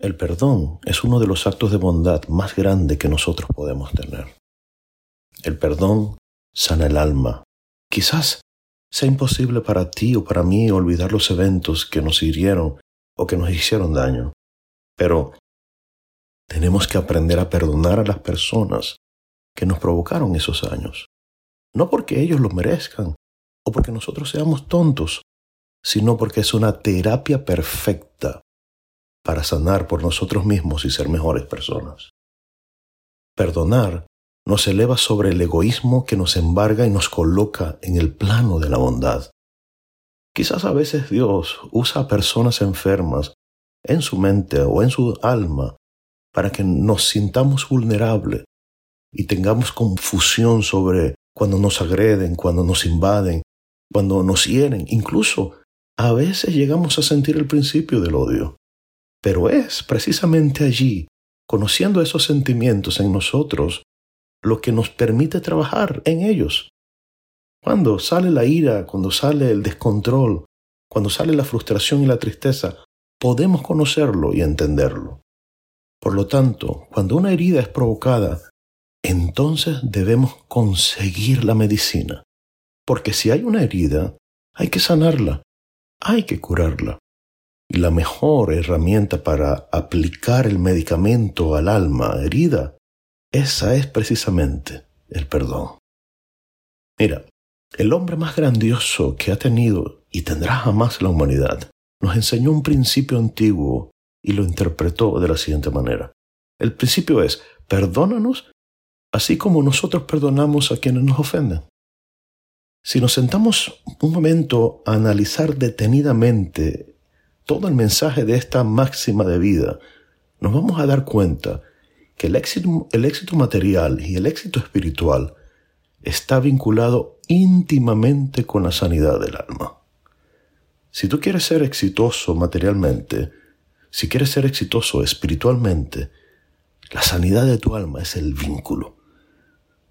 El perdón es uno de los actos de bondad más grandes que nosotros podemos tener. El perdón sana el alma. Quizás sea imposible para ti o para mí olvidar los eventos que nos hirieron o que nos hicieron daño, pero tenemos que aprender a perdonar a las personas que nos provocaron esos daños. No porque ellos lo merezcan o porque nosotros seamos tontos, sino porque es una terapia perfecta para sanar por nosotros mismos y ser mejores personas. Perdonar nos eleva sobre el egoísmo que nos embarga y nos coloca en el plano de la bondad. Quizás a veces Dios usa a personas enfermas en su mente o en su alma para que nos sintamos vulnerables y tengamos confusión sobre cuando nos agreden, cuando nos invaden, cuando nos hieren. Incluso a veces llegamos a sentir el principio del odio. Pero es precisamente allí, conociendo esos sentimientos en nosotros, lo que nos permite trabajar en ellos. Cuando sale la ira, cuando sale el descontrol, cuando sale la frustración y la tristeza, podemos conocerlo y entenderlo. Por lo tanto, cuando una herida es provocada, entonces debemos conseguir la medicina. Porque si hay una herida, hay que sanarla, hay que curarla. Y la mejor herramienta para aplicar el medicamento al alma herida, esa es precisamente el perdón. Mira, el hombre más grandioso que ha tenido y tendrá jamás la humanidad nos enseñó un principio antiguo y lo interpretó de la siguiente manera. El principio es, perdónanos así como nosotros perdonamos a quienes nos ofenden. Si nos sentamos un momento a analizar detenidamente todo el mensaje de esta máxima de vida, nos vamos a dar cuenta que el éxito, el éxito material y el éxito espiritual está vinculado íntimamente con la sanidad del alma. Si tú quieres ser exitoso materialmente, si quieres ser exitoso espiritualmente, la sanidad de tu alma es el vínculo,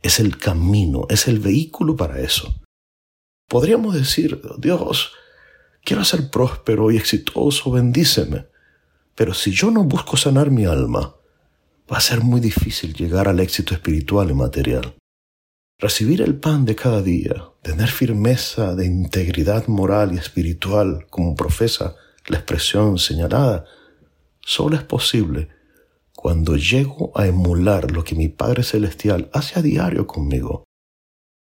es el camino, es el vehículo para eso. Podríamos decir, Dios, Quiero ser próspero y exitoso, bendíceme. Pero si yo no busco sanar mi alma, va a ser muy difícil llegar al éxito espiritual y material. Recibir el pan de cada día, tener firmeza de integridad moral y espiritual como profesa la expresión señalada, solo es posible cuando llego a emular lo que mi Padre Celestial hace a diario conmigo.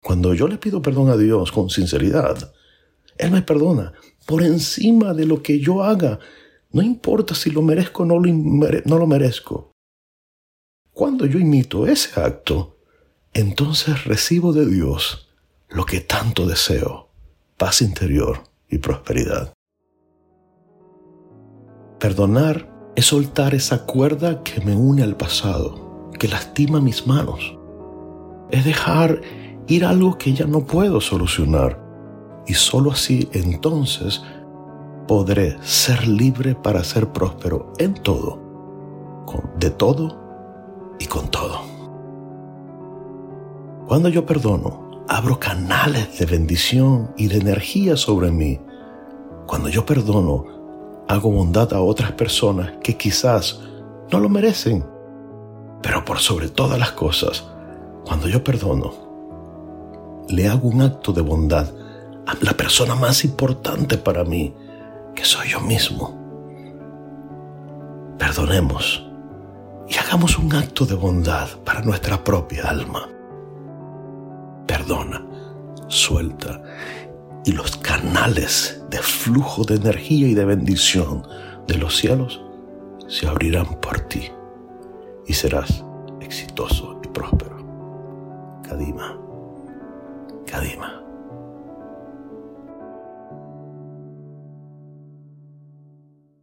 Cuando yo le pido perdón a Dios con sinceridad, Él me perdona por encima de lo que yo haga. No importa si lo merezco o no lo, no lo merezco. Cuando yo imito ese acto, entonces recibo de Dios lo que tanto deseo, paz interior y prosperidad. Perdonar es soltar esa cuerda que me une al pasado, que lastima mis manos. Es dejar ir algo que ya no puedo solucionar y sólo así entonces podré ser libre para ser próspero en todo, de todo y con todo. Cuando yo perdono, abro canales de bendición y de energía sobre mí. Cuando yo perdono, hago bondad a otras personas que quizás no lo merecen. Pero por sobre todas las cosas, cuando yo perdono, le hago un acto de bondad la persona más importante para mí, que soy yo mismo. Perdonemos y hagamos un acto de bondad para nuestra propia alma. Perdona, suelta y los canales de flujo de energía y de bendición de los cielos se abrirán por ti y serás exitoso y próspero. Kadima, Kadima.